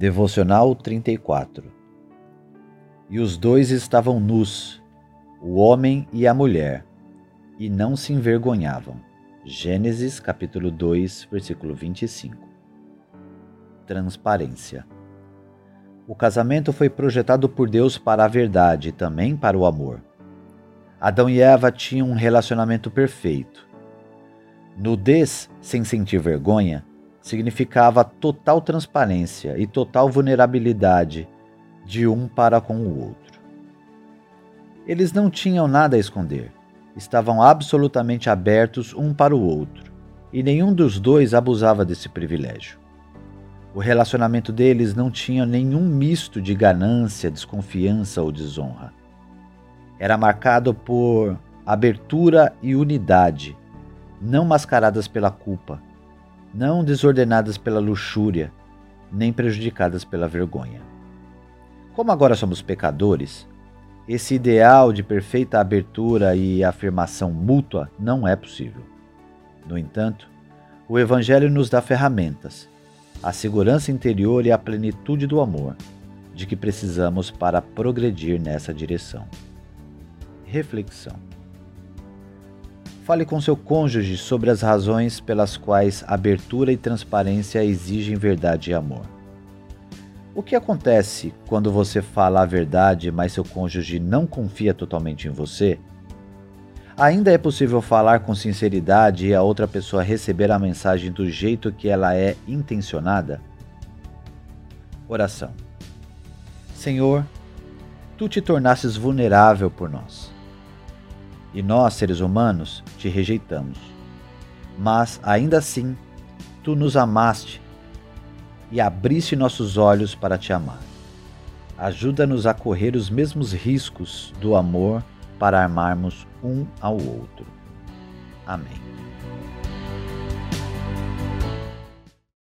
Devocional 34 E os dois estavam nus, o homem e a mulher, e não se envergonhavam. Gênesis capítulo 2, versículo 25. Transparência. O casamento foi projetado por Deus para a verdade e também para o amor. Adão e Eva tinham um relacionamento perfeito. Nudez sem sentir vergonha significava total transparência e total vulnerabilidade de um para com o outro. Eles não tinham nada a esconder, estavam absolutamente abertos um para o outro, e nenhum dos dois abusava desse privilégio. O relacionamento deles não tinha nenhum misto de ganância, desconfiança ou desonra. Era marcado por abertura e unidade, não mascaradas pela culpa não desordenadas pela luxúria, nem prejudicadas pela vergonha. Como agora somos pecadores, esse ideal de perfeita abertura e afirmação mútua não é possível. No entanto, o Evangelho nos dá ferramentas, a segurança interior e a plenitude do amor de que precisamos para progredir nessa direção. Reflexão Fale com seu cônjuge sobre as razões pelas quais abertura e transparência exigem verdade e amor. O que acontece quando você fala a verdade, mas seu cônjuge não confia totalmente em você? Ainda é possível falar com sinceridade e a outra pessoa receber a mensagem do jeito que ela é intencionada? Oração. Senhor, tu te tornastes vulnerável por nós e nós, seres humanos, te rejeitamos. Mas, ainda assim, tu nos amaste e abriste nossos olhos para te amar. Ajuda-nos a correr os mesmos riscos do amor para armarmos um ao outro. Amém.